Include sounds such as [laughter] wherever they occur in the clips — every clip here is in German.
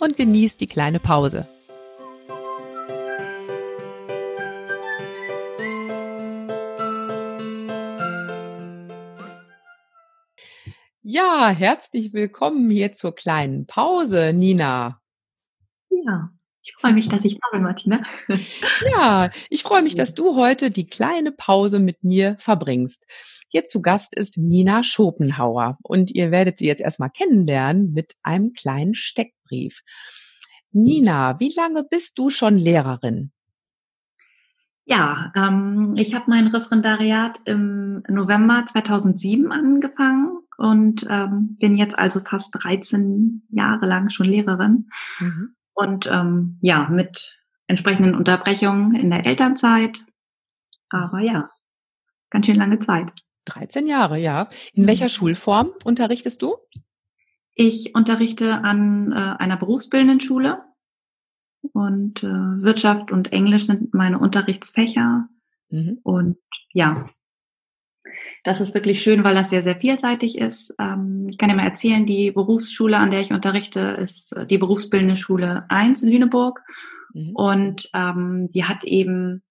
und genieß die kleine Pause. Ja, herzlich willkommen hier zur kleinen Pause, Nina. Ja, ich freue mich, dass ich da bin, Martina. Ja, ich freue mich, dass du heute die kleine Pause mit mir verbringst. Hier zu Gast ist Nina Schopenhauer und ihr werdet sie jetzt erstmal kennenlernen mit einem kleinen Steckbrief. Nina, wie lange bist du schon Lehrerin? Ja, ähm, ich habe mein Referendariat im November 2007 angefangen und ähm, bin jetzt also fast 13 Jahre lang schon Lehrerin. Mhm. Und ähm, ja, mit entsprechenden Unterbrechungen in der Elternzeit. Aber ja, ganz schön lange Zeit. 13 Jahre, ja. In welcher mhm. Schulform unterrichtest du? Ich unterrichte an äh, einer berufsbildenden Schule und äh, Wirtschaft und Englisch sind meine Unterrichtsfächer. Mhm. Und ja, das ist wirklich schön, weil das sehr, sehr vielseitig ist. Ähm, ich kann dir mal erzählen, die Berufsschule, an der ich unterrichte, ist die berufsbildende Schule 1 in Lüneburg. Mhm. Und ähm, die hat eben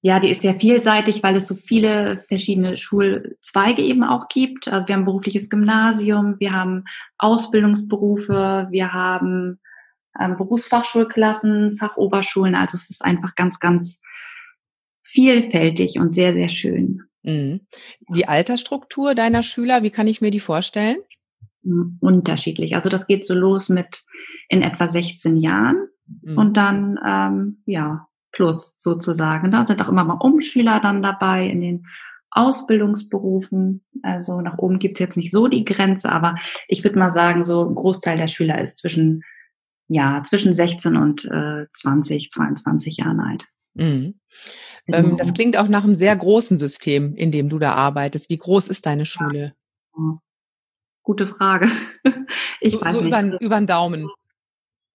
ja, die ist sehr vielseitig, weil es so viele verschiedene Schulzweige eben auch gibt. Also wir haben berufliches Gymnasium, wir haben Ausbildungsberufe, wir haben ähm, Berufsfachschulklassen, Fachoberschulen. Also es ist einfach ganz, ganz vielfältig und sehr, sehr schön. Mhm. Die Altersstruktur deiner Schüler, wie kann ich mir die vorstellen? Hm, unterschiedlich. Also das geht so los mit in etwa 16 Jahren mhm. und dann ähm, ja plus sozusagen. Da sind auch immer mal Umschüler dann dabei in den Ausbildungsberufen. Also nach oben gibt's jetzt nicht so die Grenze, aber ich würde mal sagen, so ein Großteil der Schüler ist zwischen, ja, zwischen 16 und äh, 20, 22 Jahren alt. Mhm. Genau. das klingt auch nach einem sehr großen System, in dem du da arbeitest. Wie groß ist deine Schule? Ja. Gute Frage. [laughs] Ich so, weiß so nicht. Über, über den Daumen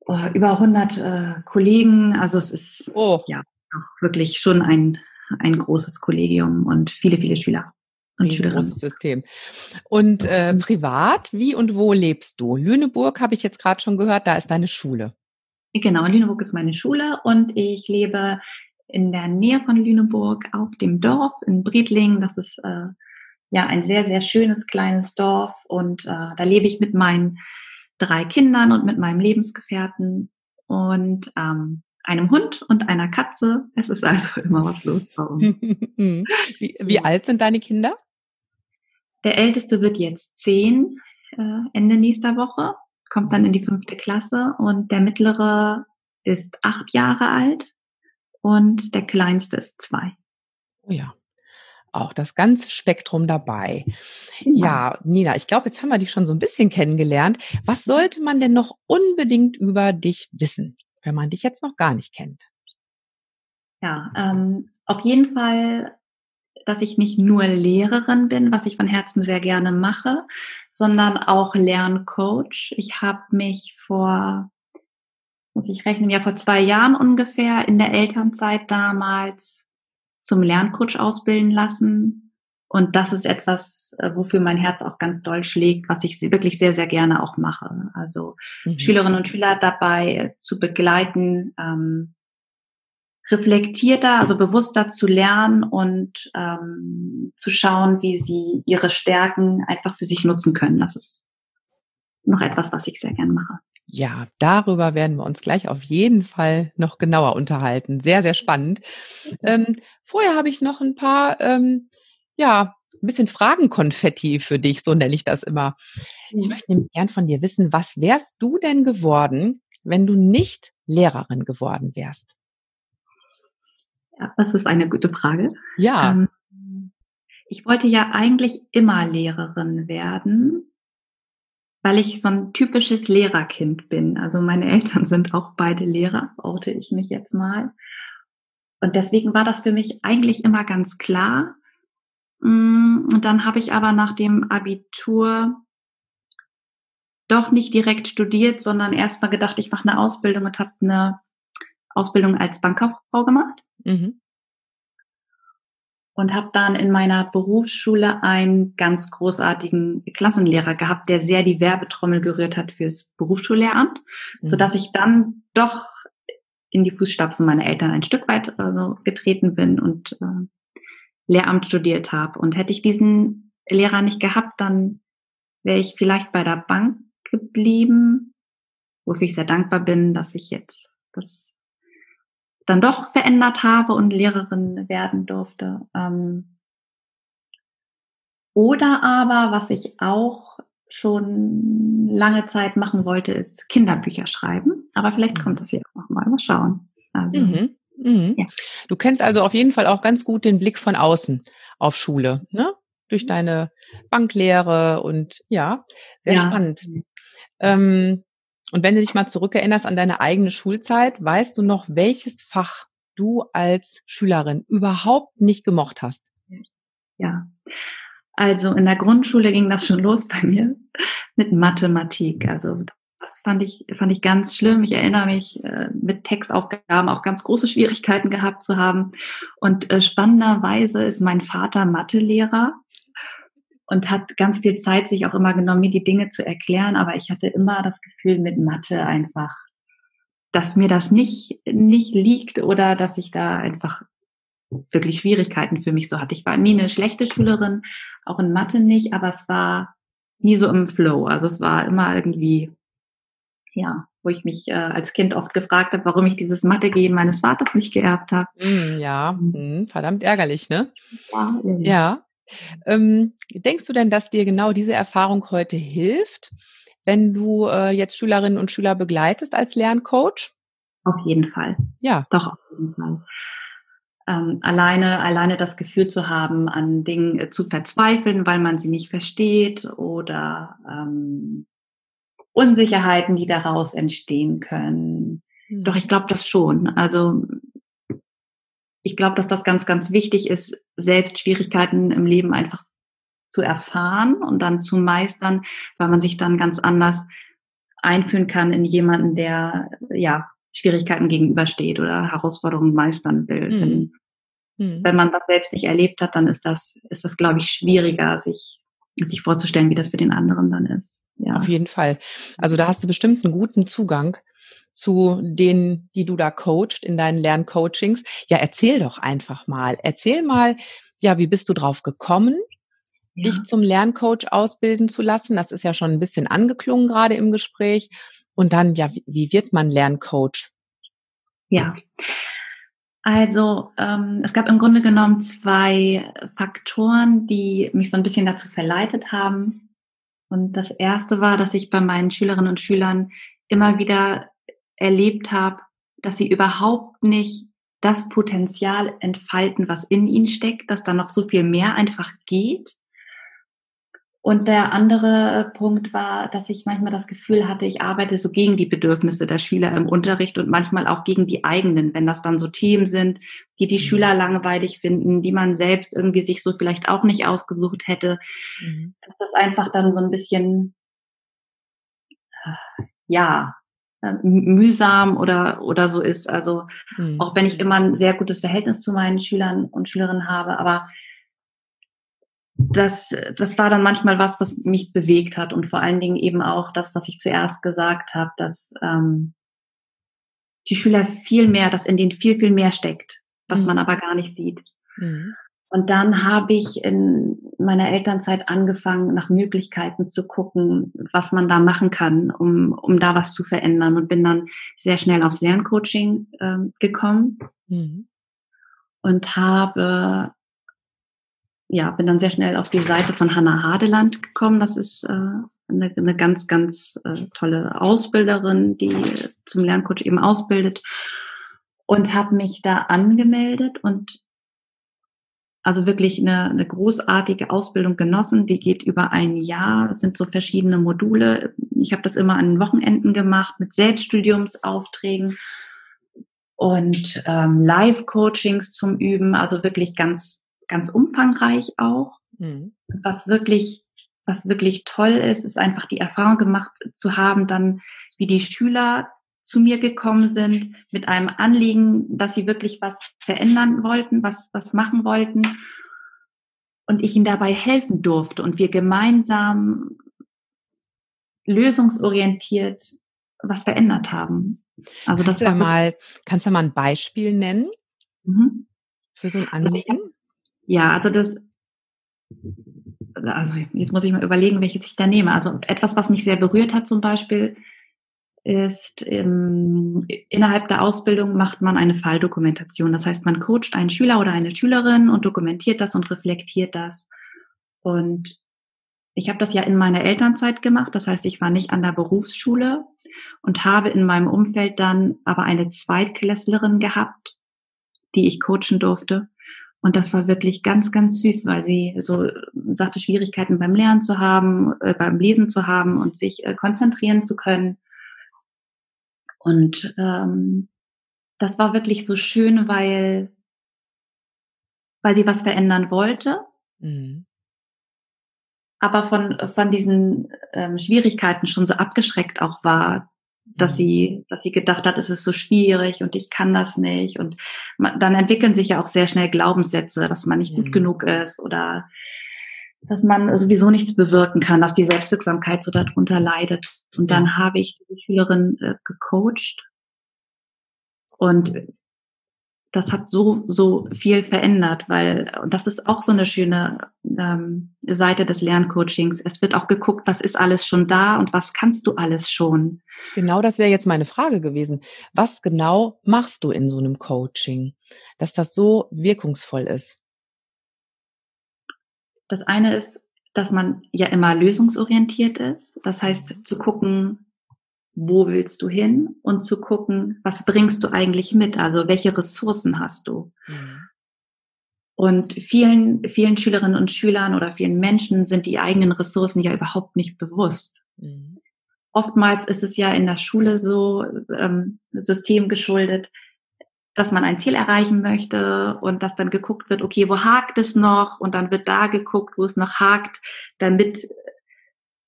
oh, über 100 äh, Kollegen. Also es ist oh. ja auch wirklich schon ein, ein großes Kollegium und viele, viele Schüler. Und ein großes System. Und äh, privat, wie und wo lebst du? Lüneburg habe ich jetzt gerade schon gehört, da ist deine Schule. Genau, Lüneburg ist meine Schule und ich lebe in der Nähe von Lüneburg auf dem Dorf in Briedling. Das ist äh, ja ein sehr, sehr schönes kleines Dorf und äh, da lebe ich mit meinen drei Kindern und mit meinem Lebensgefährten und ähm, einem Hund und einer Katze. Es ist also [laughs] immer was los bei uns. [laughs] wie, wie alt sind deine Kinder? Der älteste wird jetzt zehn äh, Ende nächster Woche, kommt dann in die fünfte Klasse und der mittlere ist acht Jahre alt und der kleinste ist zwei. Oh ja, auch das ganze Spektrum dabei. Genau. Ja, Nina, ich glaube, jetzt haben wir dich schon so ein bisschen kennengelernt. Was sollte man denn noch unbedingt über dich wissen, wenn man dich jetzt noch gar nicht kennt? Ja, ähm, auf jeden Fall, dass ich nicht nur Lehrerin bin, was ich von Herzen sehr gerne mache, sondern auch Lerncoach. Ich habe mich vor, muss ich rechnen, ja vor zwei Jahren ungefähr in der Elternzeit damals zum Lerncoach ausbilden lassen. Und das ist etwas, äh, wofür mein Herz auch ganz doll schlägt, was ich wirklich sehr, sehr gerne auch mache. Also mhm. Schülerinnen und Schüler dabei zu begleiten, ähm, reflektierter, also bewusster zu lernen und ähm, zu schauen, wie sie ihre Stärken einfach für sich nutzen können. Das ist noch etwas, was ich sehr gerne mache. Ja, darüber werden wir uns gleich auf jeden Fall noch genauer unterhalten. Sehr, sehr spannend. Ähm, vorher habe ich noch ein paar, ähm, ja, ein bisschen Fragenkonfetti für dich, so nenne ich das immer. Ich möchte nämlich gern von dir wissen, was wärst du denn geworden, wenn du nicht Lehrerin geworden wärst? Ja, das ist eine gute Frage. Ja. Ähm, ich wollte ja eigentlich immer Lehrerin werden weil ich so ein typisches Lehrerkind bin. Also meine Eltern sind auch beide Lehrer, orte ich mich jetzt mal. Und deswegen war das für mich eigentlich immer ganz klar. Mm, und dann habe ich aber nach dem Abitur doch nicht direkt studiert, sondern erstmal gedacht, ich mache eine Ausbildung und habe eine Ausbildung als Bankkauffrau gemacht. Mhm und habe dann in meiner Berufsschule einen ganz großartigen Klassenlehrer gehabt, der sehr die Werbetrommel gerührt hat fürs Berufsschullehramt, mhm. so dass ich dann doch in die Fußstapfen meiner Eltern ein Stück weit also, getreten bin und äh, Lehramt studiert habe. Und hätte ich diesen Lehrer nicht gehabt, dann wäre ich vielleicht bei der Bank geblieben, wofür ich sehr dankbar bin, dass ich jetzt dann doch verändert habe und Lehrerin werden durfte. Ähm, oder aber, was ich auch schon lange Zeit machen wollte, ist Kinderbücher schreiben. Aber vielleicht kommt das hier auch nochmal. Mal schauen. Also, mhm. Mhm. Ja. Du kennst also auf jeden Fall auch ganz gut den Blick von außen auf Schule, ne? Durch deine Banklehre und ja, sehr ja. spannend. Ähm, und wenn du dich mal zurückerinnerst an deine eigene Schulzeit, weißt du noch, welches Fach du als Schülerin überhaupt nicht gemocht hast? Ja. Also in der Grundschule ging das schon los bei mir mit Mathematik. Also das fand ich, fand ich ganz schlimm. Ich erinnere mich, äh, mit Textaufgaben auch ganz große Schwierigkeiten gehabt zu haben. Und äh, spannenderweise ist mein Vater Mathelehrer und hat ganz viel Zeit sich auch immer genommen, mir die Dinge zu erklären. Aber ich hatte immer das Gefühl mit Mathe einfach, dass mir das nicht, nicht liegt oder dass ich da einfach wirklich Schwierigkeiten für mich so hatte. Ich war nie eine schlechte Schülerin, auch in Mathe nicht, aber es war nie so im Flow. Also es war immer irgendwie, ja, wo ich mich äh, als Kind oft gefragt habe, warum ich dieses Mathe-Gehen meines Vaters nicht geerbt habe. Mm, ja, mm, verdammt ärgerlich, ne? Ja. ja. Ähm, denkst du denn, dass dir genau diese Erfahrung heute hilft, wenn du äh, jetzt Schülerinnen und Schüler begleitest als Lerncoach? Auf jeden Fall. Ja. Doch, auf jeden Fall. Ähm, alleine, alleine das Gefühl zu haben, an Dingen äh, zu verzweifeln, weil man sie nicht versteht oder ähm, Unsicherheiten, die daraus entstehen können. Doch ich glaube das schon. Also ich glaube, dass das ganz, ganz wichtig ist, selbst Schwierigkeiten im Leben einfach zu erfahren und dann zu meistern, weil man sich dann ganz anders einführen kann in jemanden, der ja Schwierigkeiten gegenübersteht oder Herausforderungen meistern will. Mhm. Wenn, mhm. wenn man das selbst nicht erlebt hat, dann ist das, ist das, glaube ich, schwieriger, sich, sich vorzustellen, wie das für den anderen dann ist. Ja. Auf jeden Fall. Also da hast du bestimmt einen guten Zugang zu denen, die du da coacht in deinen Lerncoachings. Ja, erzähl doch einfach mal. Erzähl mal, ja, wie bist du drauf gekommen, ja. dich zum Lerncoach ausbilden zu lassen? Das ist ja schon ein bisschen angeklungen gerade im Gespräch. Und dann, ja, wie wird man Lerncoach? Ja. Also ähm, es gab im Grunde genommen zwei Faktoren, die mich so ein bisschen dazu verleitet haben. Und das erste war, dass ich bei meinen Schülerinnen und Schülern immer wieder erlebt habe, dass sie überhaupt nicht das Potenzial entfalten, was in ihnen steckt, dass da noch so viel mehr einfach geht. Und der andere Punkt war, dass ich manchmal das Gefühl hatte, ich arbeite so gegen die Bedürfnisse der Schüler im Unterricht und manchmal auch gegen die eigenen, wenn das dann so Themen sind, die die mhm. Schüler langweilig finden, die man selbst irgendwie sich so vielleicht auch nicht ausgesucht hätte, mhm. dass das einfach dann so ein bisschen, ja, mühsam oder, oder so ist. Also mhm. auch wenn ich immer ein sehr gutes Verhältnis zu meinen Schülern und Schülerinnen habe, aber das, das war dann manchmal was, was mich bewegt hat und vor allen Dingen eben auch das, was ich zuerst gesagt habe, dass ähm, die Schüler viel mehr, dass in denen viel, viel mehr steckt, was mhm. man aber gar nicht sieht. Mhm. Und dann habe ich in meiner Elternzeit angefangen, nach Möglichkeiten zu gucken, was man da machen kann, um, um da was zu verändern und bin dann sehr schnell aufs Lerncoaching äh, gekommen mhm. und habe ja, bin dann sehr schnell auf die Seite von Hannah Hadeland gekommen. Das ist äh, eine, eine ganz, ganz äh, tolle Ausbilderin, die zum Lerncoach eben ausbildet und habe mich da angemeldet und also wirklich eine, eine großartige Ausbildung genossen. Die geht über ein Jahr. Es sind so verschiedene Module ich habe das immer an Wochenenden gemacht mit Selbststudiumsaufträgen und ähm, Live-Coachings zum Üben, also wirklich ganz, ganz umfangreich auch. Mhm. Was wirklich, was wirklich toll ist, ist einfach die Erfahrung gemacht zu haben, dann wie die Schüler zu mir gekommen sind mit einem Anliegen, dass sie wirklich was verändern wollten, was, was machen wollten und ich ihnen dabei helfen durfte und wir gemeinsam lösungsorientiert was verändert haben. Also kannst das war mal, kannst du mal ein Beispiel nennen mhm. für so ein Anliegen? Ja, also das, also jetzt muss ich mal überlegen, welches ich da nehme. Also etwas, was mich sehr berührt hat zum Beispiel, ist im, innerhalb der Ausbildung macht man eine Falldokumentation. Das heißt, man coacht einen Schüler oder eine Schülerin und dokumentiert das und reflektiert das. Und ich habe das ja in meiner Elternzeit gemacht. Das heißt, ich war nicht an der Berufsschule und habe in meinem Umfeld dann aber eine Zweitklässlerin gehabt, die ich coachen durfte. Und das war wirklich ganz, ganz süß, weil sie so sagte, Schwierigkeiten beim Lernen zu haben, äh, beim Lesen zu haben und sich äh, konzentrieren zu können. Und ähm, das war wirklich so schön, weil, weil sie was verändern wollte. Mhm. Aber von, von diesen ähm, Schwierigkeiten schon so abgeschreckt auch war, dass mhm. sie, dass sie gedacht hat, es ist so schwierig und ich kann das nicht. Und man, dann entwickeln sich ja auch sehr schnell Glaubenssätze, dass man nicht mhm. gut genug ist oder dass man sowieso nichts bewirken kann, dass die Selbstwirksamkeit so darunter leidet. Und dann habe ich die Schülerin äh, gecoacht und das hat so, so viel verändert, weil und das ist auch so eine schöne ähm, Seite des Lerncoachings. Es wird auch geguckt, was ist alles schon da und was kannst du alles schon. Genau das wäre jetzt meine Frage gewesen. Was genau machst du in so einem Coaching, dass das so wirkungsvoll ist? Das eine ist, dass man ja immer lösungsorientiert ist. Das heißt, zu gucken, wo willst du hin und zu gucken, was bringst du eigentlich mit? Also welche Ressourcen hast du? Mhm. Und vielen, vielen Schülerinnen und Schülern oder vielen Menschen sind die eigenen Ressourcen ja überhaupt nicht bewusst. Mhm. Oftmals ist es ja in der Schule so ähm, System geschuldet, dass man ein Ziel erreichen möchte und dass dann geguckt wird, okay, wo hakt es noch? Und dann wird da geguckt, wo es noch hakt, damit,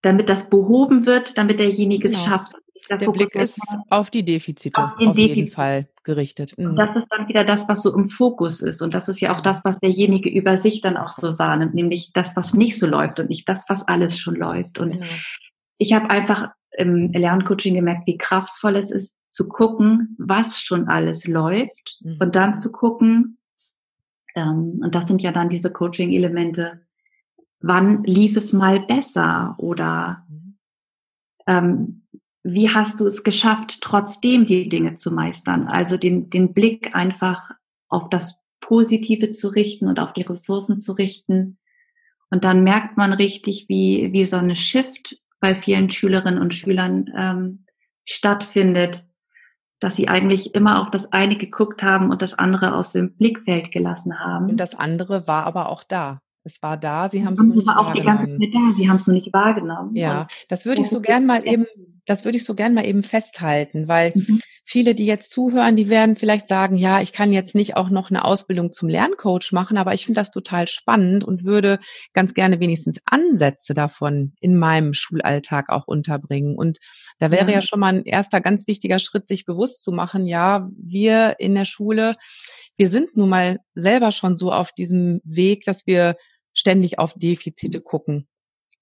damit das behoben wird, damit derjenige genau. es schafft. Der, der Blick ist auf die Defizite auf, auf Defizit. jeden Fall gerichtet. Mhm. Und das ist dann wieder das, was so im Fokus ist. Und das ist ja auch das, was derjenige über sich dann auch so wahrnimmt, nämlich das, was nicht so läuft und nicht das, was alles schon läuft. Und genau. ich habe einfach im Lerncoaching gemerkt, wie kraftvoll es ist, zu gucken, was schon alles läuft mhm. und dann zu gucken, ähm, und das sind ja dann diese Coaching-Elemente, wann lief es mal besser oder ähm, wie hast du es geschafft, trotzdem die Dinge zu meistern? Also den, den Blick einfach auf das Positive zu richten und auf die Ressourcen zu richten. Und dann merkt man richtig, wie, wie so eine Shift bei vielen Schülerinnen und Schülern ähm, stattfindet, dass sie eigentlich immer auf das eine geguckt haben und das andere aus dem Blickfeld gelassen haben. Und das andere war aber auch da. Es war da, sie haben es nur nicht war auch die ganze Zeit da, sie haben es nur nicht wahrgenommen. Ja, das würde ich so gern mal eben, das würde ich so gern mal eben festhalten, weil mhm. viele, die jetzt zuhören, die werden vielleicht sagen, ja, ich kann jetzt nicht auch noch eine Ausbildung zum Lerncoach machen, aber ich finde das total spannend und würde ganz gerne wenigstens Ansätze davon in meinem Schulalltag auch unterbringen. Und da wäre ja, ja schon mal ein erster ganz wichtiger Schritt, sich bewusst zu machen, ja, wir in der Schule, wir sind nun mal selber schon so auf diesem Weg, dass wir ständig auf Defizite gucken.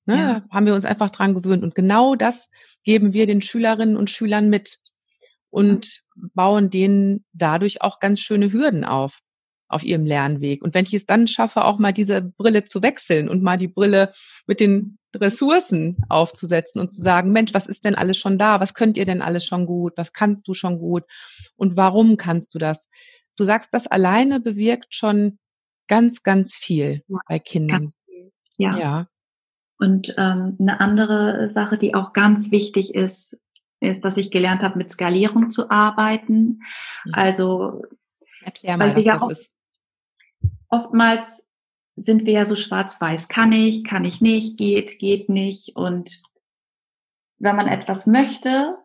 Ne? Ja. Haben wir uns einfach dran gewöhnt. Und genau das geben wir den Schülerinnen und Schülern mit und bauen denen dadurch auch ganz schöne Hürden auf auf ihrem Lernweg. Und wenn ich es dann schaffe, auch mal diese Brille zu wechseln und mal die Brille mit den Ressourcen aufzusetzen und zu sagen, Mensch, was ist denn alles schon da? Was könnt ihr denn alles schon gut? Was kannst du schon gut? Und warum kannst du das? Du sagst, das alleine bewirkt schon Ganz, ganz viel bei Kindern. Viel. Ja. ja. Und ähm, eine andere Sache, die auch ganz wichtig ist, ist, dass ich gelernt habe, mit Skalierung zu arbeiten. Mhm. Also Erklär mal, was ja das ist. Oftmals sind wir ja so schwarz-weiß. Kann ich, kann ich nicht, geht, geht nicht. Und wenn man etwas möchte,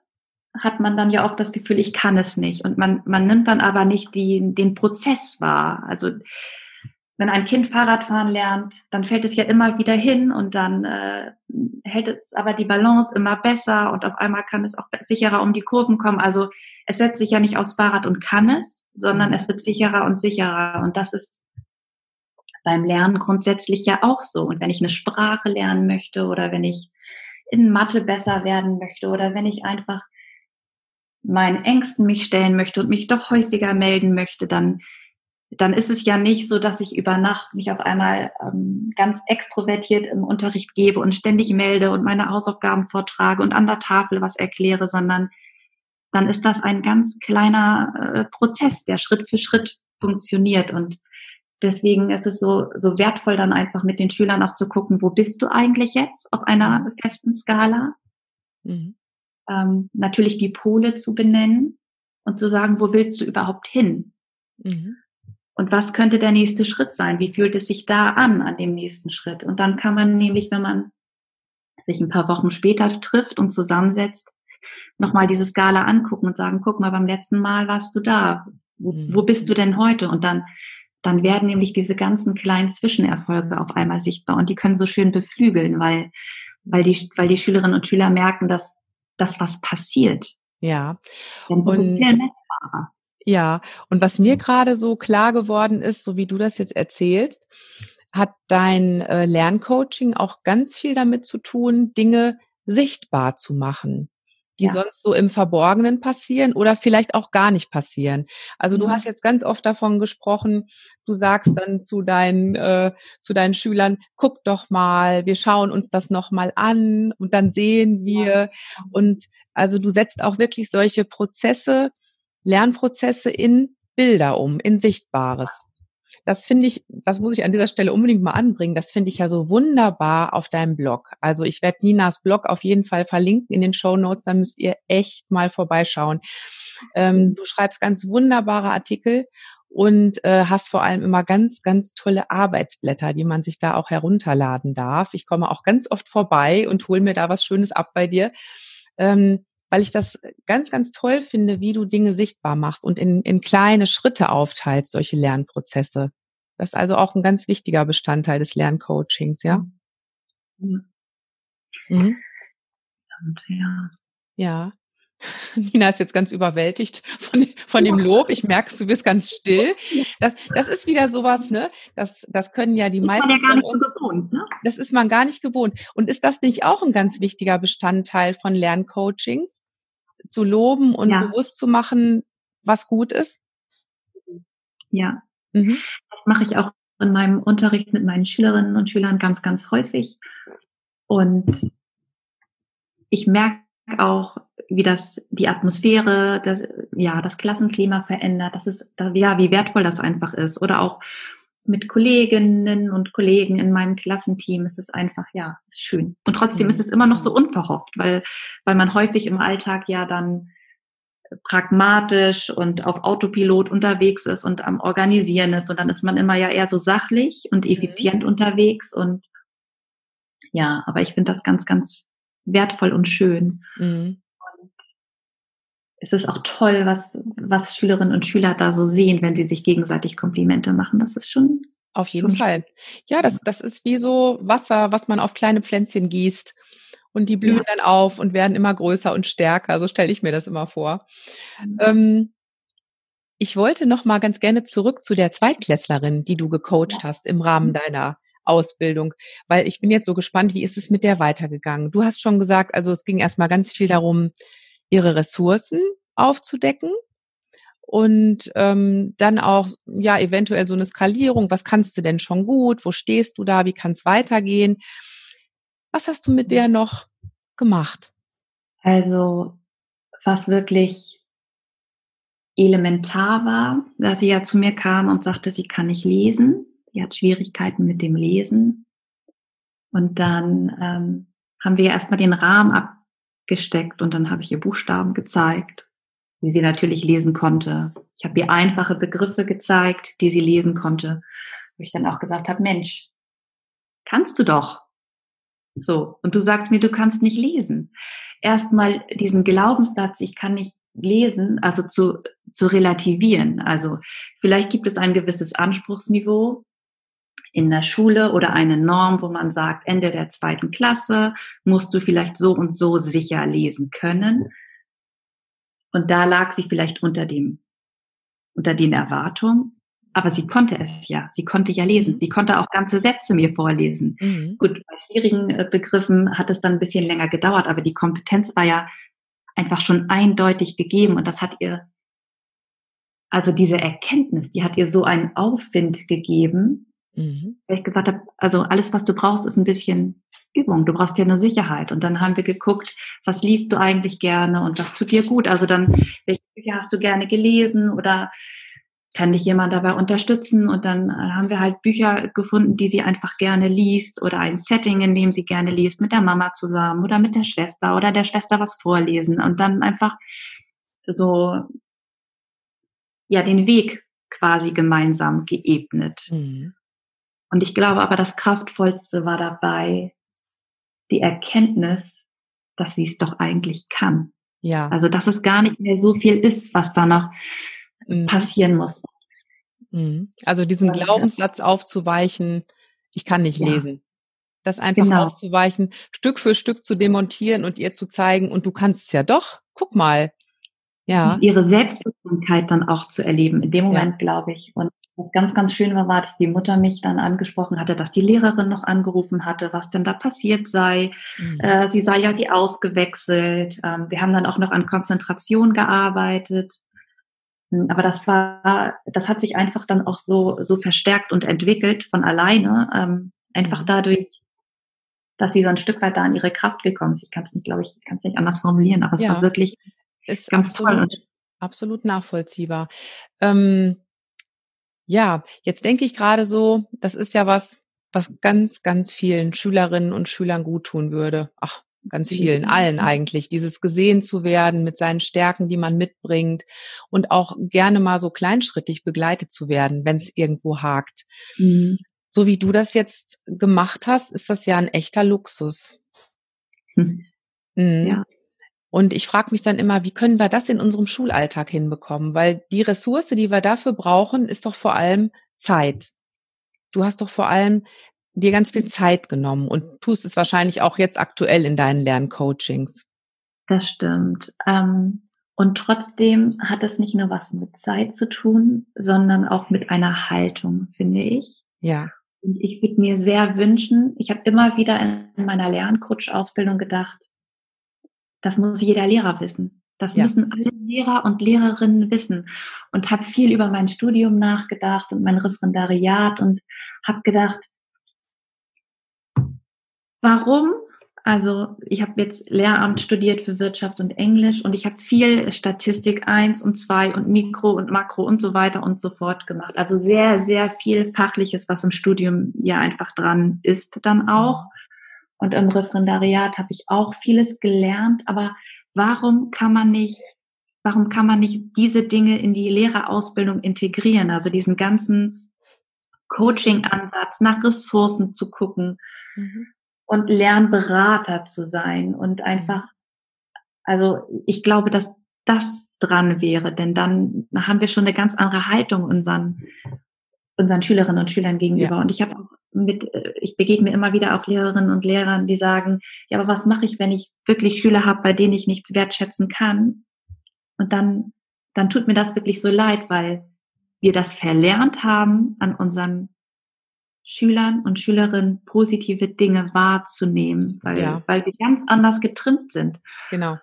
hat man dann ja oft das Gefühl, ich kann es nicht. Und man, man nimmt dann aber nicht die, den Prozess wahr. Also wenn ein Kind Fahrradfahren lernt, dann fällt es ja immer wieder hin und dann äh, hält es aber die Balance immer besser und auf einmal kann es auch sicherer um die Kurven kommen. Also es setzt sich ja nicht aufs Fahrrad und kann es, sondern mhm. es wird sicherer und sicherer. Und das ist beim Lernen grundsätzlich ja auch so. Und wenn ich eine Sprache lernen möchte oder wenn ich in Mathe besser werden möchte oder wenn ich einfach meinen Ängsten mich stellen möchte und mich doch häufiger melden möchte, dann dann ist es ja nicht so, dass ich über Nacht mich auf einmal ähm, ganz extrovertiert im Unterricht gebe und ständig melde und meine Hausaufgaben vortrage und an der Tafel was erkläre, sondern dann ist das ein ganz kleiner äh, Prozess, der Schritt für Schritt funktioniert und deswegen ist es so, so wertvoll dann einfach mit den Schülern auch zu gucken, wo bist du eigentlich jetzt auf einer festen Skala? Mhm. Ähm, natürlich die Pole zu benennen und zu sagen, wo willst du überhaupt hin? Mhm. Und was könnte der nächste Schritt sein? Wie fühlt es sich da an, an dem nächsten Schritt? Und dann kann man nämlich, wenn man sich ein paar Wochen später trifft und zusammensetzt, nochmal diese Skala angucken und sagen, guck mal, beim letzten Mal warst du da. Wo, mhm. wo bist du denn heute? Und dann, dann werden nämlich diese ganzen kleinen Zwischenerfolge auf einmal sichtbar und die können so schön beflügeln, weil, weil die, weil die Schülerinnen und Schüler merken, dass, dass was passiert. Ja. Denn das ist viel messbarer. Ja, und was mir gerade so klar geworden ist, so wie du das jetzt erzählst, hat dein äh, Lerncoaching auch ganz viel damit zu tun, Dinge sichtbar zu machen, die ja. sonst so im Verborgenen passieren oder vielleicht auch gar nicht passieren. Also du mhm. hast jetzt ganz oft davon gesprochen, du sagst dann zu deinen äh, zu deinen Schülern, guck doch mal, wir schauen uns das noch mal an und dann sehen wir ja. und also du setzt auch wirklich solche Prozesse Lernprozesse in Bilder um, in Sichtbares. Das finde ich, das muss ich an dieser Stelle unbedingt mal anbringen. Das finde ich ja so wunderbar auf deinem Blog. Also ich werde Ninas Blog auf jeden Fall verlinken in den Show Notes. Da müsst ihr echt mal vorbeischauen. Ähm, du schreibst ganz wunderbare Artikel und äh, hast vor allem immer ganz, ganz tolle Arbeitsblätter, die man sich da auch herunterladen darf. Ich komme auch ganz oft vorbei und hole mir da was Schönes ab bei dir. Ähm, weil ich das ganz, ganz toll finde, wie du Dinge sichtbar machst und in, in kleine Schritte aufteilst, solche Lernprozesse. Das ist also auch ein ganz wichtiger Bestandteil des Lerncoachings, ja? Mhm. Mhm. Ja. Ja. [laughs] Nina ist jetzt ganz überwältigt von, von dem Lob. Ich merke, du bist ganz still. Das, das ist wieder sowas, ne? Das, das können ja die das meisten. Ja gar nicht uns, gewohnt, ne? Das ist man gar nicht gewohnt. Und ist das nicht auch ein ganz wichtiger Bestandteil von Lerncoachings? Zu loben und ja. bewusst zu machen, was gut ist? Ja. Mhm. Das mache ich auch in meinem Unterricht mit meinen Schülerinnen und Schülern ganz, ganz häufig. Und ich merke auch, wie das die Atmosphäre, das, ja, das Klassenklima verändert. Das ist, ja, wie wertvoll das einfach ist. Oder auch mit Kolleginnen und Kollegen in meinem Klassenteam. Es ist einfach, ja, ist schön. Und trotzdem mhm. ist es immer noch so unverhofft, weil, weil man häufig im Alltag ja dann pragmatisch und auf Autopilot unterwegs ist und am Organisieren ist. Und dann ist man immer ja eher so sachlich und mhm. effizient mhm. unterwegs. Und ja, aber ich finde das ganz, ganz wertvoll und schön. Mhm. Und es ist auch toll, was, was Schülerinnen und Schüler da so sehen, wenn sie sich gegenseitig Komplimente machen. Das ist schon. Auf jeden Fall. Ja, das, das ist wie so Wasser, was man auf kleine Pflänzchen gießt. Und die blühen ja. dann auf und werden immer größer und stärker. So stelle ich mir das immer vor. Mhm. Ähm, ich wollte noch mal ganz gerne zurück zu der Zweitklässlerin, die du gecoacht ja. hast im Rahmen mhm. deiner Ausbildung? Weil ich bin jetzt so gespannt, wie ist es mit der weitergegangen? Du hast schon gesagt, also es ging erstmal ganz viel darum, ihre Ressourcen aufzudecken und ähm, dann auch ja eventuell so eine Skalierung. Was kannst du denn schon gut? Wo stehst du da? Wie kann es weitergehen? Was hast du mit der noch gemacht? Also was wirklich elementar war, da sie ja zu mir kam und sagte, sie kann nicht lesen die hat Schwierigkeiten mit dem Lesen. Und dann ähm, haben wir erstmal den Rahmen abgesteckt und dann habe ich ihr Buchstaben gezeigt, die sie natürlich lesen konnte. Ich habe ihr einfache Begriffe gezeigt, die sie lesen konnte. Wo ich dann auch gesagt habe, Mensch, kannst du doch. So. Und du sagst mir, du kannst nicht lesen. Erstmal diesen Glaubenssatz, ich kann nicht lesen, also zu, zu relativieren. Also vielleicht gibt es ein gewisses Anspruchsniveau in der Schule oder eine Norm, wo man sagt, Ende der zweiten Klasse musst du vielleicht so und so sicher lesen können. Und da lag sie vielleicht unter dem, unter den Erwartungen. Aber sie konnte es ja. Sie konnte ja lesen. Sie konnte auch ganze Sätze mir vorlesen. Mhm. Gut, bei schwierigen äh, Begriffen hat es dann ein bisschen länger gedauert, aber die Kompetenz war ja einfach schon eindeutig gegeben und das hat ihr, also diese Erkenntnis, die hat ihr so einen Aufwind gegeben, mhm. weil ich gesagt habe, also alles, was du brauchst, ist ein bisschen Übung. Du brauchst ja nur Sicherheit. Und dann haben wir geguckt, was liest du eigentlich gerne und was tut dir gut? Also dann, welche Bücher hast du gerne gelesen oder kann dich jemand dabei unterstützen? Und dann äh, haben wir halt Bücher gefunden, die sie einfach gerne liest oder ein Setting, in dem sie gerne liest, mit der Mama zusammen oder mit der Schwester oder der Schwester was vorlesen und dann einfach so, ja, den Weg quasi gemeinsam geebnet. Mhm. Und ich glaube aber, das Kraftvollste war dabei die Erkenntnis, dass sie es doch eigentlich kann. Ja. Also, dass es gar nicht mehr so viel ist, was da noch mhm. passieren muss. Mhm. Also diesen Glaubenssatz aufzuweichen, ich kann nicht ja. lesen. Das einfach genau. aufzuweichen, Stück für Stück zu demontieren und ihr zu zeigen, und du kannst es ja doch, guck mal. Ja. ihre Selbstwirksamkeit dann auch zu erleben, in dem Moment, ja. glaube ich. Und was ganz, ganz schön war, war, dass die Mutter mich dann angesprochen hatte, dass die Lehrerin noch angerufen hatte, was denn da passiert sei. Mhm. Äh, sie sei ja wie ausgewechselt. Ähm, wir haben dann auch noch an Konzentration gearbeitet. Hm, aber das war, das hat sich einfach dann auch so, so verstärkt und entwickelt von alleine, ähm, einfach mhm. dadurch, dass sie so ein Stück weit da an ihre Kraft gekommen ist. Ich kann es nicht, glaube ich, ich kann es nicht anders formulieren, aber es ja. war wirklich ist ganz absolut, toll. Absolut nachvollziehbar. Ähm, ja, jetzt denke ich gerade so, das ist ja was, was ganz, ganz vielen Schülerinnen und Schülern gut tun würde. Ach, ganz vielen, allen eigentlich, dieses gesehen zu werden mit seinen Stärken, die man mitbringt und auch gerne mal so kleinschrittig begleitet zu werden, wenn es irgendwo hakt. Mhm. So wie du das jetzt gemacht hast, ist das ja ein echter Luxus. Mhm. Mhm. Ja. Und ich frage mich dann immer, wie können wir das in unserem Schulalltag hinbekommen? Weil die Ressource, die wir dafür brauchen, ist doch vor allem Zeit. Du hast doch vor allem dir ganz viel Zeit genommen und tust es wahrscheinlich auch jetzt aktuell in deinen Lerncoachings. Das stimmt. Ähm, und trotzdem hat es nicht nur was mit Zeit zu tun, sondern auch mit einer Haltung, finde ich. Ja. Und ich würde mir sehr wünschen, ich habe immer wieder in meiner Lerncoach-Ausbildung gedacht, das muss jeder Lehrer wissen. Das ja. müssen alle Lehrer und Lehrerinnen wissen. Und habe viel über mein Studium nachgedacht und mein Referendariat und habe gedacht, Warum? Also ich habe jetzt Lehramt studiert für Wirtschaft und Englisch und ich habe viel Statistik eins und zwei und Mikro und Makro und so weiter und so fort gemacht. Also sehr, sehr viel Fachliches, was im Studium ja einfach dran ist dann auch. Und im Referendariat habe ich auch vieles gelernt. Aber warum kann man nicht, warum kann man nicht diese Dinge in die Lehrerausbildung integrieren? Also diesen ganzen Coaching-Ansatz, nach Ressourcen zu gucken. Mhm und Lernberater zu sein und einfach, also ich glaube, dass das dran wäre, denn dann haben wir schon eine ganz andere Haltung unseren, unseren Schülerinnen und Schülern gegenüber. Ja. Und ich habe auch mit, ich begegne immer wieder auch Lehrerinnen und Lehrern, die sagen, ja, aber was mache ich, wenn ich wirklich Schüler habe, bei denen ich nichts wertschätzen kann? Und dann, dann tut mir das wirklich so leid, weil wir das verlernt haben, an unseren Schülern und Schülerinnen positive Dinge wahrzunehmen, weil, ja. weil wir ganz anders getrimmt sind. Genau.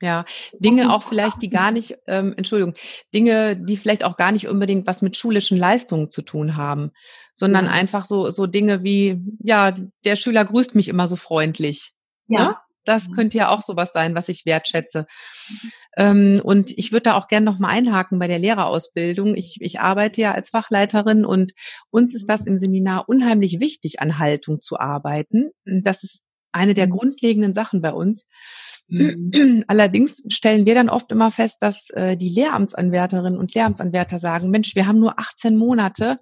Ja, Dinge auch vielleicht, die gar nicht, ähm, Entschuldigung, Dinge, die vielleicht auch gar nicht unbedingt was mit schulischen Leistungen zu tun haben, sondern ja. einfach so, so Dinge wie, ja, der Schüler grüßt mich immer so freundlich. Ja. Ne? Das mhm. könnte ja auch sowas sein, was ich wertschätze. Mhm. Ähm, und ich würde da auch gerne noch mal einhaken bei der Lehrerausbildung. Ich, ich arbeite ja als Fachleiterin und uns ist das im Seminar unheimlich wichtig, an Haltung zu arbeiten. Das ist eine der mhm. grundlegenden Sachen bei uns. Mhm. [clears throat] Allerdings stellen wir dann oft immer fest, dass äh, die Lehramtsanwärterinnen und Lehramtsanwärter sagen, Mensch, wir haben nur 18 Monate.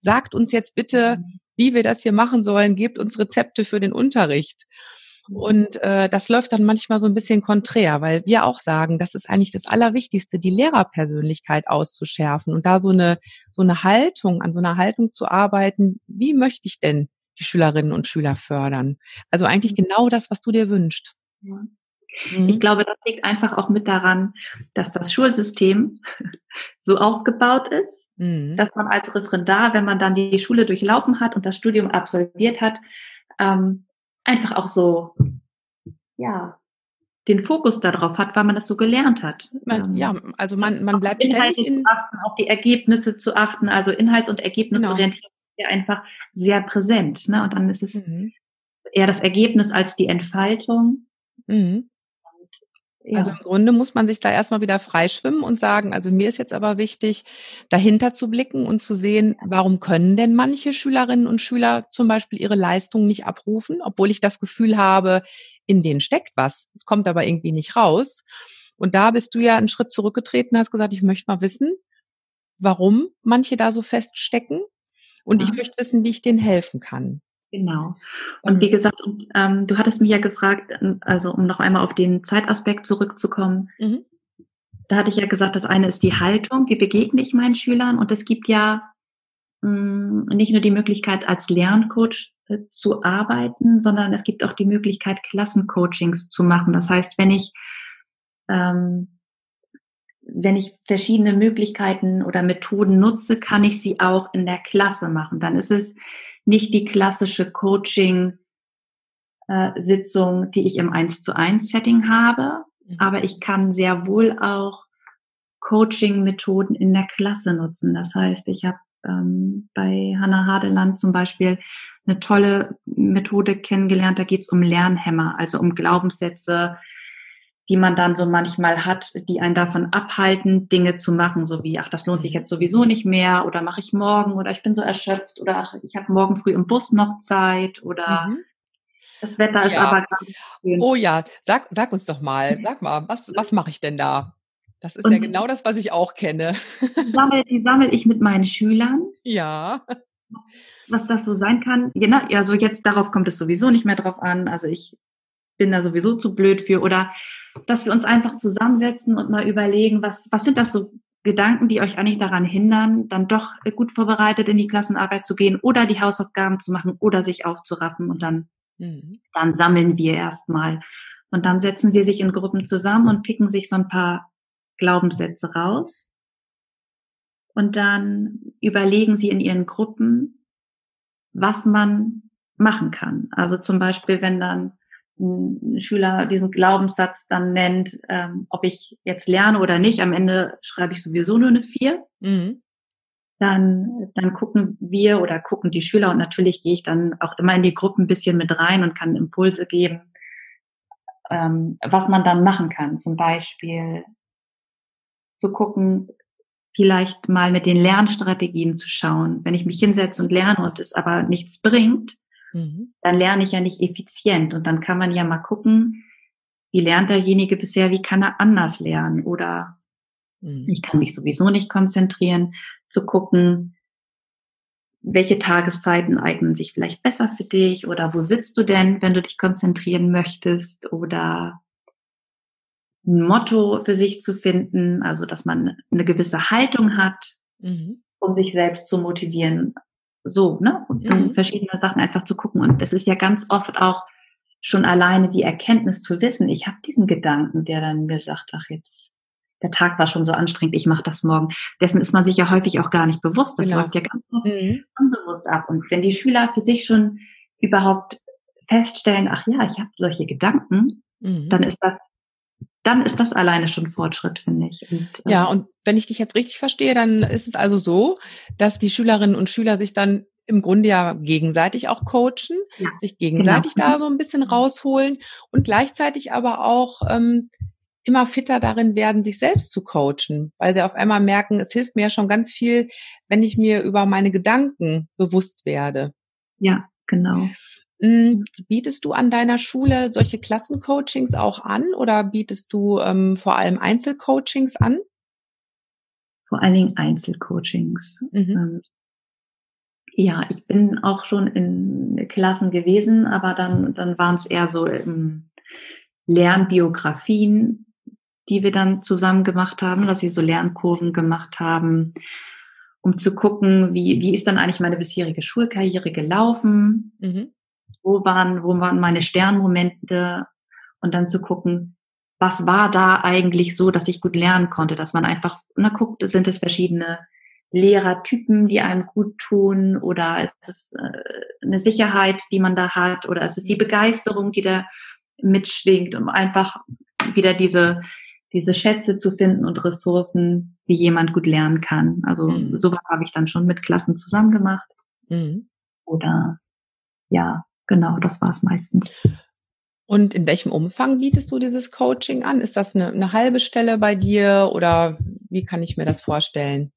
Sagt uns jetzt bitte, wie wir das hier machen sollen, gebt uns Rezepte für den Unterricht. Und äh, das läuft dann manchmal so ein bisschen konträr, weil wir auch sagen, das ist eigentlich das Allerwichtigste, die Lehrerpersönlichkeit auszuschärfen und da so eine so eine Haltung, an so einer Haltung zu arbeiten. Wie möchte ich denn die Schülerinnen und Schüler fördern? Also eigentlich mhm. genau das, was du dir wünschst. Ja. Ich mhm. glaube, das liegt einfach auch mit daran, dass das Schulsystem [laughs] so aufgebaut ist, mhm. dass man als Referendar, wenn man dann die Schule durchlaufen hat und das Studium absolviert hat, ähm, einfach auch so, ja, den Fokus darauf hat, weil man das so gelernt hat. Man, ähm, ja, also man, man bleibt ständig in achten, auf die Ergebnisse zu achten, also Inhalts- und Ergebnisorientierung genau. ist ja einfach sehr präsent, ne? Und dann ist es mhm. eher das Ergebnis als die Entfaltung. Mhm. Ja. Also im Grunde muss man sich da erstmal wieder freischwimmen und sagen, also mir ist jetzt aber wichtig, dahinter zu blicken und zu sehen, warum können denn manche Schülerinnen und Schüler zum Beispiel ihre Leistung nicht abrufen, obwohl ich das Gefühl habe, in denen steckt was. Es kommt aber irgendwie nicht raus. Und da bist du ja einen Schritt zurückgetreten, hast gesagt, ich möchte mal wissen, warum manche da so feststecken. Und ja. ich möchte wissen, wie ich denen helfen kann. Genau. Und wie gesagt, ähm, du hattest mich ja gefragt, ähm, also um noch einmal auf den Zeitaspekt zurückzukommen. Mhm. Da hatte ich ja gesagt, das eine ist die Haltung, wie begegne ich meinen Schülern? Und es gibt ja mh, mm, nicht nur die Möglichkeit, als Lerncoach äh, zu arbeiten, sondern es gibt auch die Möglichkeit, Klassencoachings zu machen. Das heißt, wenn ich ähm, wenn ich verschiedene Möglichkeiten oder Methoden nutze, kann ich sie auch in der Klasse machen. Dann ist es nicht die klassische Coaching äh, Sitzung, die ich im 1 zu 1 Setting habe, mhm. aber ich kann sehr wohl auch Coaching-Methoden in der Klasse nutzen. Das heißt, ich habe ähm, bei Hannah Hadeland zum Beispiel eine tolle Methode kennengelernt. Da geht es um Lernhämmer, also um Glaubenssätze, die man dann so manchmal hat, die einen davon abhalten, Dinge zu machen, so wie, ach, das lohnt sich jetzt sowieso nicht mehr oder mache ich morgen oder ich bin so erschöpft oder ach, ich habe morgen früh im Bus noch Zeit oder mhm. das Wetter ist ja. aber ganz schön. Oh ja, sag, sag uns doch mal, sag mal, was, was mache ich denn da? Das ist Und ja genau das, was ich auch kenne. Die sammle, die sammle ich mit meinen Schülern. [laughs] Ja. Was das so sein kann. Genau, also jetzt darauf kommt es sowieso nicht mehr drauf an. Also ich bin da sowieso zu blöd für. Oder dass wir uns einfach zusammensetzen und mal überlegen, was, was sind das so Gedanken, die euch eigentlich daran hindern, dann doch gut vorbereitet in die Klassenarbeit zu gehen oder die Hausaufgaben zu machen oder sich aufzuraffen und dann, mhm. dann sammeln wir erstmal. Und dann setzen sie sich in Gruppen zusammen und picken sich so ein paar Glaubenssätze raus. Und dann überlegen sie in ihren Gruppen, was man machen kann. Also zum Beispiel, wenn dann ein Schüler diesen Glaubenssatz dann nennt, ähm, ob ich jetzt lerne oder nicht, am Ende schreibe ich sowieso nur eine vier. Mhm. Dann, dann gucken wir oder gucken die Schüler und natürlich gehe ich dann auch immer in die Gruppen ein bisschen mit rein und kann Impulse geben, ähm, was man dann machen kann. Zum Beispiel zu gucken, vielleicht mal mit den Lernstrategien zu schauen. Wenn ich mich hinsetze und lerne und es aber nichts bringt, Mhm. dann lerne ich ja nicht effizient. Und dann kann man ja mal gucken, wie lernt derjenige bisher, wie kann er anders lernen? Oder mhm. ich kann mich sowieso nicht konzentrieren, zu gucken, welche Tageszeiten eignen sich vielleicht besser für dich oder wo sitzt du denn, wenn du dich konzentrieren möchtest oder ein Motto für sich zu finden, also dass man eine gewisse Haltung hat, mhm. um sich selbst zu motivieren so, ne? Und mhm. verschiedene Sachen einfach zu gucken. Und es ist ja ganz oft auch schon alleine die Erkenntnis zu wissen, ich habe diesen Gedanken, der dann mir sagt, ach jetzt, der Tag war schon so anstrengend, ich mache das morgen. Dessen ist man sich ja häufig auch gar nicht bewusst. Das genau. läuft ja ganz mhm. unbewusst ab. Und wenn die Schüler für sich schon überhaupt feststellen, ach ja, ich habe solche Gedanken, mhm. dann ist das dann ist das alleine schon Fortschritt, finde ich. Und, äh, ja, und wenn ich dich jetzt richtig verstehe, dann ist es also so, dass die Schülerinnen und Schüler sich dann im Grunde ja gegenseitig auch coachen, ja, sich gegenseitig genau. da so ein bisschen rausholen und gleichzeitig aber auch ähm, immer fitter darin werden, sich selbst zu coachen, weil sie auf einmal merken, es hilft mir ja schon ganz viel, wenn ich mir über meine Gedanken bewusst werde. Ja, genau. Hm, bietest du an deiner Schule solche Klassencoachings auch an oder bietest du ähm, vor allem Einzelcoachings an? Vor allen Dingen Einzelcoachings. Mhm. Ähm, Ja, ich bin auch schon in Klassen gewesen, aber dann, dann waren es eher so ähm, Lernbiografien, die wir dann zusammen gemacht haben, dass sie so Lernkurven gemacht haben, um zu gucken, wie, wie ist dann eigentlich meine bisherige Schulkarriere gelaufen, mhm. Wo waren, wo waren meine Sternmomente und dann zu gucken, was war da eigentlich so, dass ich gut lernen konnte, dass man einfach, na guckt, sind es verschiedene Lehrertypen, die einem gut tun oder ist es äh, eine Sicherheit, die man da hat oder ist es die Begeisterung, die da mitschwingt, um einfach wieder diese, diese Schätze zu finden und Ressourcen, wie jemand gut lernen kann. Also mhm. sowas habe ich dann schon mit Klassen zusammen gemacht. Mhm. Oder ja, genau, das war es meistens. Und in welchem Umfang bietest du dieses Coaching an? Ist das eine, eine halbe Stelle bei dir oder wie kann ich mir das vorstellen?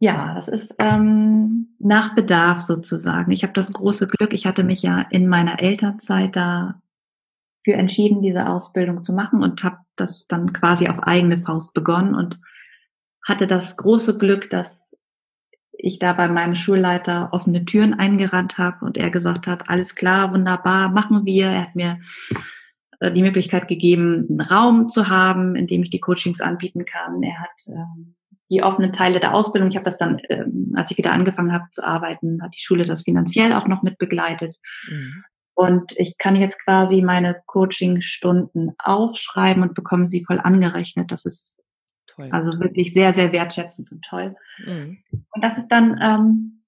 Ja, das ist ähm, nach Bedarf sozusagen. Ich habe das große Glück, ich hatte mich ja in meiner Elternzeit da für entschieden, diese Ausbildung zu machen und habe das dann quasi auf eigene Faust begonnen und hatte das große Glück, dass ich da bei meinem Schulleiter offene Türen eingerannt habe und er gesagt hat, alles klar, wunderbar, machen wir. Er hat mir äh, die Möglichkeit gegeben, einen Raum zu haben, in dem ich die Coachings anbieten kann. Er hat ähm, die offenen Teile der Ausbildung, ich habe das dann, ähm, als ich wieder angefangen habe zu arbeiten, hat die Schule das finanziell auch noch mit begleitet. Mhm. Und ich kann jetzt quasi meine Coaching-Stunden aufschreiben und bekomme sie voll angerechnet. Das ist toll. also wirklich sehr, sehr wertschätzend und toll. Mhm. Und das ist dann ähm,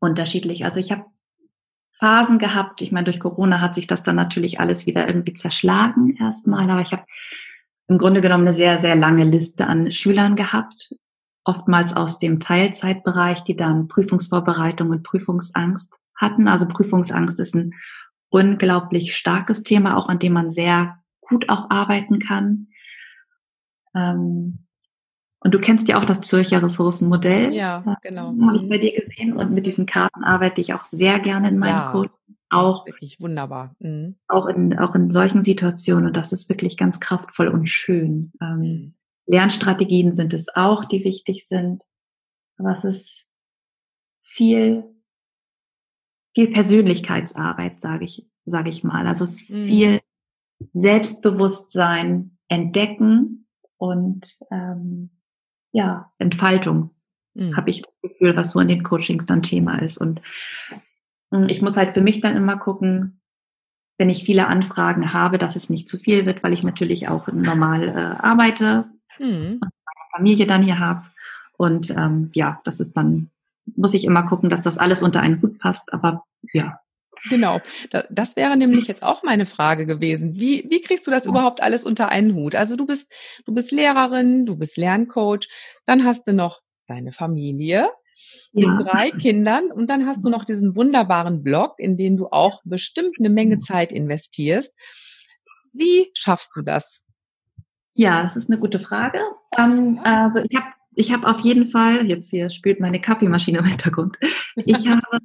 unterschiedlich. Also ich habe Phasen gehabt. Ich meine, durch Corona hat sich das dann natürlich alles wieder irgendwie zerschlagen erstmal. Aber ich habe im Grunde genommen eine sehr, sehr lange Liste an Schülern gehabt. Oftmals aus dem Teilzeitbereich, die dann Prüfungsvorbereitung und Prüfungsangst hatten. Also Prüfungsangst ist ein unglaublich starkes Thema, auch an dem man sehr gut auch arbeiten kann. Ähm, und du kennst ja auch das Zürcher Ressourcenmodell. Ja, genau. Habe ich bei dir gesehen. Und mit diesen Karten arbeite ich auch sehr gerne in meinem ja, Code. Auch wirklich wunderbar. Mhm. Auch in auch in solchen Situationen. Und das ist wirklich ganz kraftvoll und schön. Ähm, mhm. Lernstrategien sind es auch, die wichtig sind. Aber es ist viel viel Persönlichkeitsarbeit, sage ich, sage ich mal. Also es ist mhm. viel Selbstbewusstsein entdecken und ähm, ja, Entfaltung, mhm. habe ich das Gefühl, was so in den Coachings dann Thema ist. Und hm, ich muss halt für mich dann immer gucken, wenn ich viele Anfragen habe, dass es nicht zu viel wird, weil ich natürlich auch normal äh, arbeite mhm. und meine Familie dann hier habe. Und ähm, ja, das ist dann muss ich immer gucken, dass das alles unter einen Hut passt. Aber ja. Genau, das wäre nämlich jetzt auch meine Frage gewesen. Wie, wie kriegst du das überhaupt alles unter einen Hut? Also du bist, du bist Lehrerin, du bist Lerncoach, dann hast du noch deine Familie mit ja. drei Kindern und dann hast du noch diesen wunderbaren Blog, in den du auch bestimmt eine Menge Zeit investierst. Wie schaffst du das? Ja, das ist eine gute Frage. Ähm, also ich habe ich habe auf jeden Fall, jetzt hier spielt meine Kaffeemaschine im Hintergrund, ich [laughs] habe,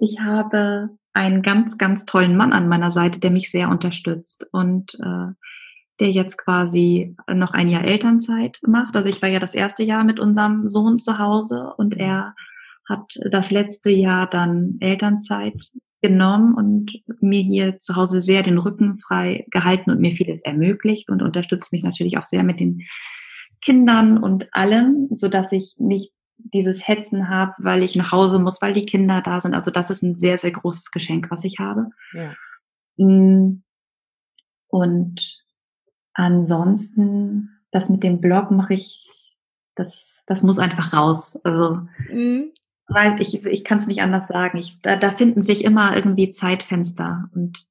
ich habe einen ganz, ganz tollen Mann an meiner Seite, der mich sehr unterstützt und äh, der jetzt quasi noch ein Jahr Elternzeit macht. Also ich war ja das erste Jahr mit unserem Sohn zu Hause und er hat das letzte Jahr dann Elternzeit genommen und mir hier zu Hause sehr den Rücken frei gehalten und mir vieles ermöglicht und unterstützt mich natürlich auch sehr mit den Kindern und allem, so dass ich nicht dieses Hetzen habe, weil ich nach Hause muss, weil die Kinder da sind. Also das ist ein sehr, sehr großes Geschenk, was ich habe. Ja. Mm. Und ansonsten, das mit dem Blog mache ich, das, das muss einfach raus. Also, mhm. weil ich, ich kann es nicht anders sagen. Ich, da, da finden sich immer irgendwie Zeitfenster und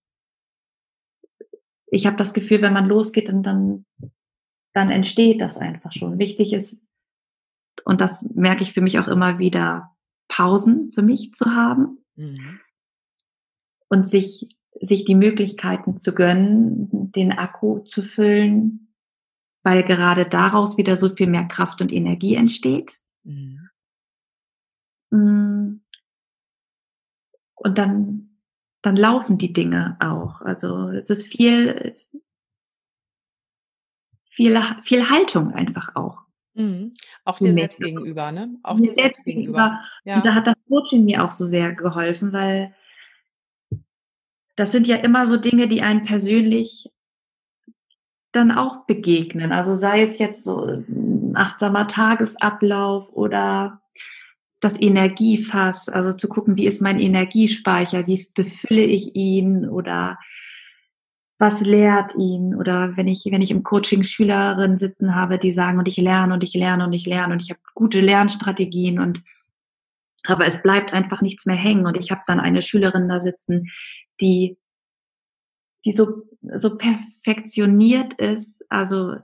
ich habe das Gefühl, wenn man losgeht, und dann dann entsteht das einfach schon. Wichtig ist, und das merke ich für mich auch immer wieder, Pausen für mich zu haben mhm. und sich, sich die Möglichkeiten zu gönnen, den Akku zu füllen, weil gerade daraus wieder so viel mehr Kraft und Energie entsteht. Mhm. Mm. Und dann, dann laufen die Dinge auch. Also es ist viel, viel, viel Haltung einfach auch. Mhm. Auch dir selbst gegenüber, ne? Auch mir dir selbst gegenüber. gegenüber. Ja. Und da hat das Coaching mir auch so sehr geholfen, weil das sind ja immer so Dinge, die einen persönlich dann auch begegnen. Also sei es jetzt so ein achtsamer Tagesablauf oder das Energiefass, also zu gucken, wie ist mein Energiespeicher, wie befülle ich ihn oder was lehrt ihn? Oder wenn ich wenn ich im Coaching Schülerinnen sitzen habe, die sagen und ich lerne und ich lerne und ich lerne und ich habe gute Lernstrategien und aber es bleibt einfach nichts mehr hängen. Und ich habe dann eine Schülerin da sitzen, die die so so perfektioniert ist, also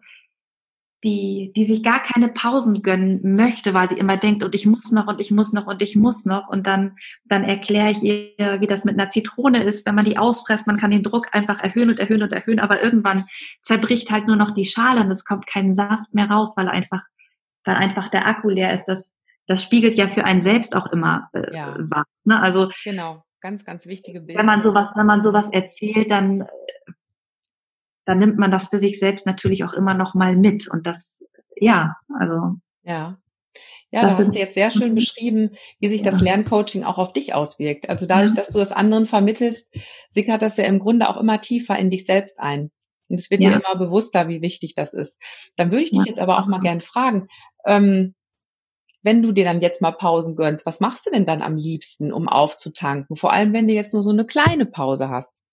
die, die sich gar keine Pausen gönnen möchte, weil sie immer denkt, und ich muss noch und ich muss noch und ich muss noch. Und dann, dann erkläre ich ihr, wie das mit einer Zitrone ist, wenn man die auspresst, man kann den Druck einfach erhöhen und erhöhen und erhöhen, aber irgendwann zerbricht halt nur noch die Schale und es kommt kein Saft mehr raus, weil einfach, weil einfach der Akku leer ist. Das, das spiegelt ja für einen selbst auch immer äh, ja. was. Ne? Also genau, ganz, ganz wichtige Bilder. Wenn man sowas, wenn man sowas erzählt, dann dann nimmt man das für sich selbst natürlich auch immer noch mal mit. Und das, ja, also. Ja. Ja, da hast du jetzt sehr schön beschrieben, wie sich das Lerncoaching auch auf dich auswirkt. Also dadurch, dass du das anderen vermittelst, sickert das ja im Grunde auch immer tiefer in dich selbst ein. Und es wird ja. dir immer bewusster, wie wichtig das ist. Dann würde ich dich jetzt aber auch mal gern fragen, ähm, wenn du dir dann jetzt mal Pausen gönnst, was machst du denn dann am liebsten, um aufzutanken? Vor allem, wenn du jetzt nur so eine kleine Pause hast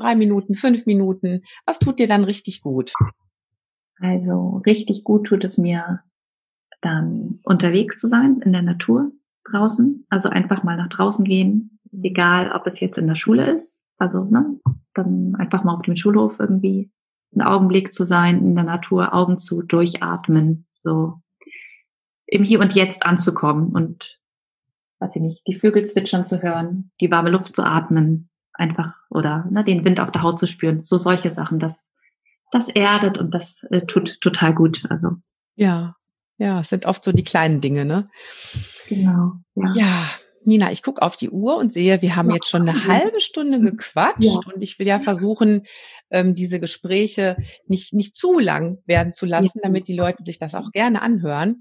drei Minuten, fünf Minuten? Was tut dir dann richtig gut? Also richtig gut tut es mir dann unterwegs zu sein in der Natur draußen. Also einfach mal nach draußen gehen, mhm. egal ob es jetzt in der Schule ist. Also ne, dann einfach mal auf dem Schulhof irgendwie einen Augenblick zu sein in der Natur, Augen zu, durchatmen, so im Hier und Jetzt anzukommen und weiß ich nicht, die Vögel zwitschern zu hören, die warme Luft zu atmen, einfach oder ne, den Wind auf der Haut zu spüren. So solche Sachen, das, das erdet und das äh, tut total gut. Also. Ja, ja, es sind oft so die kleinen Dinge, ne? Genau. Ja, ja Nina, ich gucke auf die Uhr und sehe, wir haben jetzt schon eine halbe Stunde gequatscht ja. und ich will ja versuchen, ähm, diese Gespräche nicht, nicht zu lang werden zu lassen, ja. damit die Leute sich das auch gerne anhören.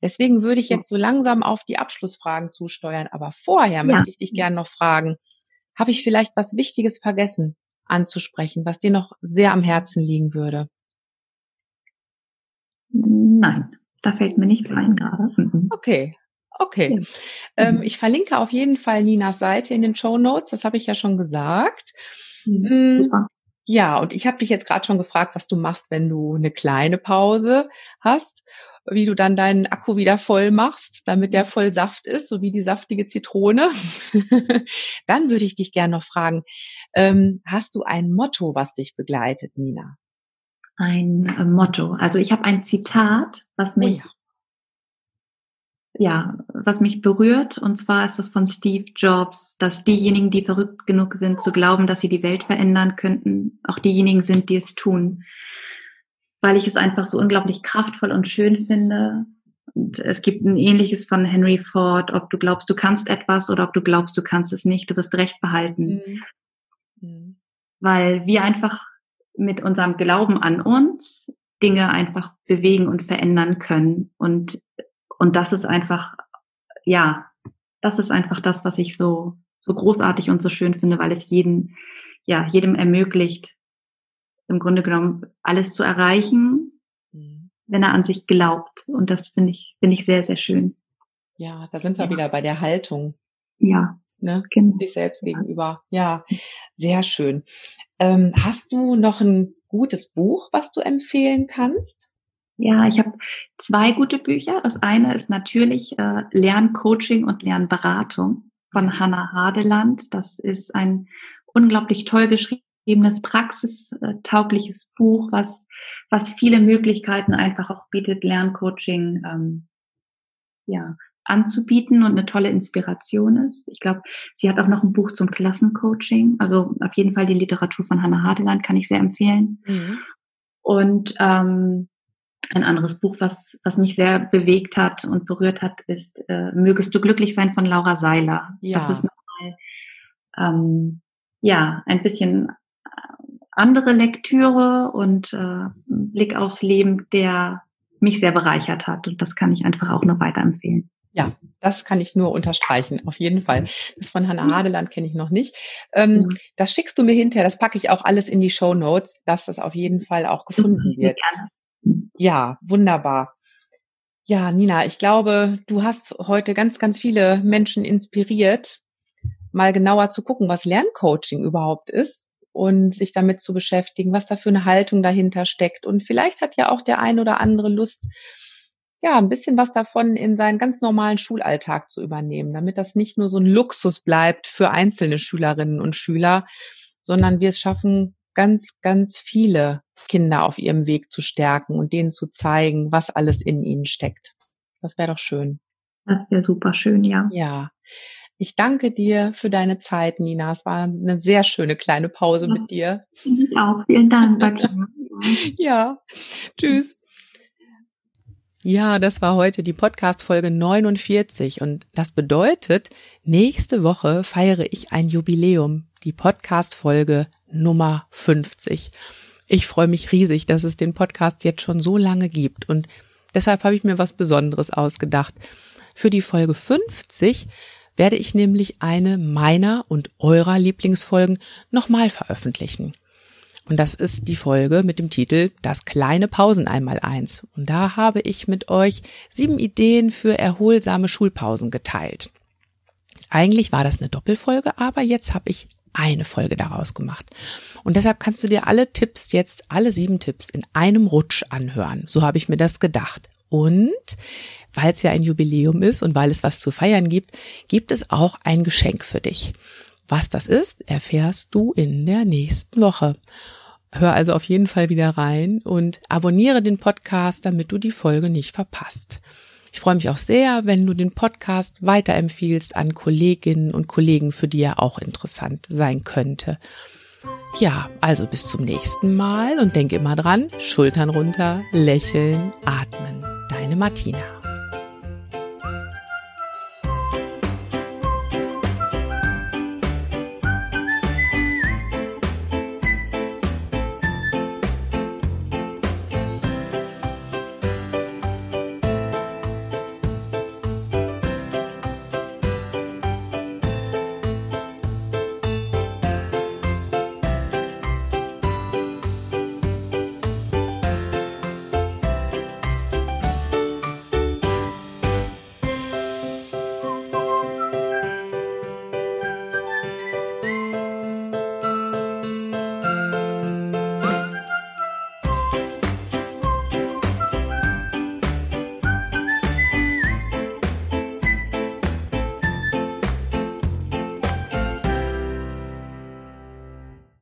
Deswegen würde ich jetzt so langsam auf die Abschlussfragen zusteuern. Aber vorher möchte ich dich gerne noch fragen, habe ich vielleicht was Wichtiges vergessen anzusprechen, was dir noch sehr am Herzen liegen würde? Nein, da fällt mir nichts ein gerade. Mhm. Okay, Okay. Ja. Ähm, mhm. ich verlinke auf jeden Fall Ninas Seite in den Show Notes. Das habe ich ja schon gesagt. Mhm, mm, ja, und ich habe dich jetzt gerade schon gefragt, was du machst, wenn du eine kleine Pause hast wie du dann deinen Akku wieder voll machst, damit der voll Saft ist, so wie die saftige Zitrone. [laughs] dann würde ich dich gerne noch fragen, ähm, hast du ein Motto, was dich begleitet, Nina? Ein äh, Motto. Also ich habe ein Zitat, was oh mich, oh ja. ja, was mich berührt. Und zwar ist das von Steve Jobs, dass diejenigen, die verrückt genug sind, zu glauben, dass sie die Welt verändern könnten, auch diejenigen sind, die es tun weil ich es einfach so unglaublich kraftvoll und schön finde. Und es gibt ein ähnliches von Henry Ford, ob du glaubst, du kannst etwas oder ob du glaubst, du kannst es nicht, du wirst Recht behalten. Mhm. Mhm. Weil wir einfach mit unserem Glauben an uns Dinge einfach bewegen und verändern können. Und, und das ist einfach, ja, das ist einfach das, was ich so, so großartig und so schön finde, weil es jeden, ja, jedem ermöglicht, im Grunde genommen alles zu erreichen, mhm. wenn er an sich glaubt. Und das finde ich, finde ich sehr, sehr schön. Ja, da sind wir ja. wieder bei der Haltung. Ja. Ne? Genau. Sich selbst ja. gegenüber. Ja, sehr schön. Ähm, hast du noch ein gutes Buch, was du empfehlen kannst? Ja, ich habe zwei gute Bücher. Das eine ist natürlich äh, Lerncoaching und Lernberatung von mhm. Hannah Hadeland. Das ist ein unglaublich toll geschrieben geschriebenes, praxistaugliches Buch, was, was viele Möglichkeiten einfach auch bietet, Lerncoaching ähm, ja, anzubieten und eine tolle Inspiration ist. Ich glaube, sie hat auch noch ein Buch zum Klassencoaching. Also auf jeden Fall die Literatur von Hannah Hardeland kann ich sehr empfehlen. Mhm. Und ähm, ein anderes Buch, was, was mich sehr bewegt hat und berührt hat, ist äh, Mögest du glücklich sein von Laura Seiler. Ja. Das ist nochmal ähm, ja ein bisschen andere Lektüre und äh, Blick aufs Leben, der mich sehr bereichert hat. Und das kann ich einfach auch noch weiterempfehlen. Ja, das kann ich nur unterstreichen, auf jeden Fall. Das von Hannah Hadeland kenne ich noch nicht. Ähm, ja. Das schickst du mir hinterher, das packe ich auch alles in die Show Notes, dass das auf jeden Fall auch gefunden wird. Ja, wunderbar. Ja, Nina, ich glaube, du hast heute ganz, ganz viele Menschen inspiriert, mal genauer zu gucken, was Lerncoaching überhaupt ist und sich damit zu beschäftigen, was da für eine Haltung dahinter steckt. Und vielleicht hat ja auch der ein oder andere Lust, ja, ein bisschen was davon in seinen ganz normalen Schulalltag zu übernehmen, damit das nicht nur so ein Luxus bleibt für einzelne Schülerinnen und Schüler, sondern wir es schaffen, ganz, ganz viele Kinder auf ihrem Weg zu stärken und denen zu zeigen, was alles in ihnen steckt. Das wäre doch schön. Das wäre super schön, ja. Ja. Ich danke dir für deine Zeit, Nina. Es war eine sehr schöne kleine Pause ja, mit dir. Ich auch. Vielen Dank. [laughs] ja. Tschüss. Ja, das war heute die Podcast-Folge 49 und das bedeutet, nächste Woche feiere ich ein Jubiläum, die Podcast-Folge Nummer 50. Ich freue mich riesig, dass es den Podcast jetzt schon so lange gibt und deshalb habe ich mir was Besonderes ausgedacht. Für die Folge 50 werde ich nämlich eine meiner und eurer Lieblingsfolgen nochmal veröffentlichen. Und das ist die Folge mit dem Titel Das kleine Pausen einmal eins. Und da habe ich mit euch sieben Ideen für erholsame Schulpausen geteilt. Eigentlich war das eine Doppelfolge, aber jetzt habe ich eine Folge daraus gemacht. Und deshalb kannst du dir alle Tipps jetzt, alle sieben Tipps in einem Rutsch anhören. So habe ich mir das gedacht. Und weil es ja ein Jubiläum ist und weil es was zu feiern gibt, gibt es auch ein Geschenk für dich. Was das ist, erfährst du in der nächsten Woche. Hör also auf jeden Fall wieder rein und abonniere den Podcast, damit du die Folge nicht verpasst. Ich freue mich auch sehr, wenn du den Podcast weiterempfiehlst an Kolleginnen und Kollegen, für die er auch interessant sein könnte. Ja, also bis zum nächsten Mal und denk immer dran, Schultern runter, lächeln, atmen. Deine Martina.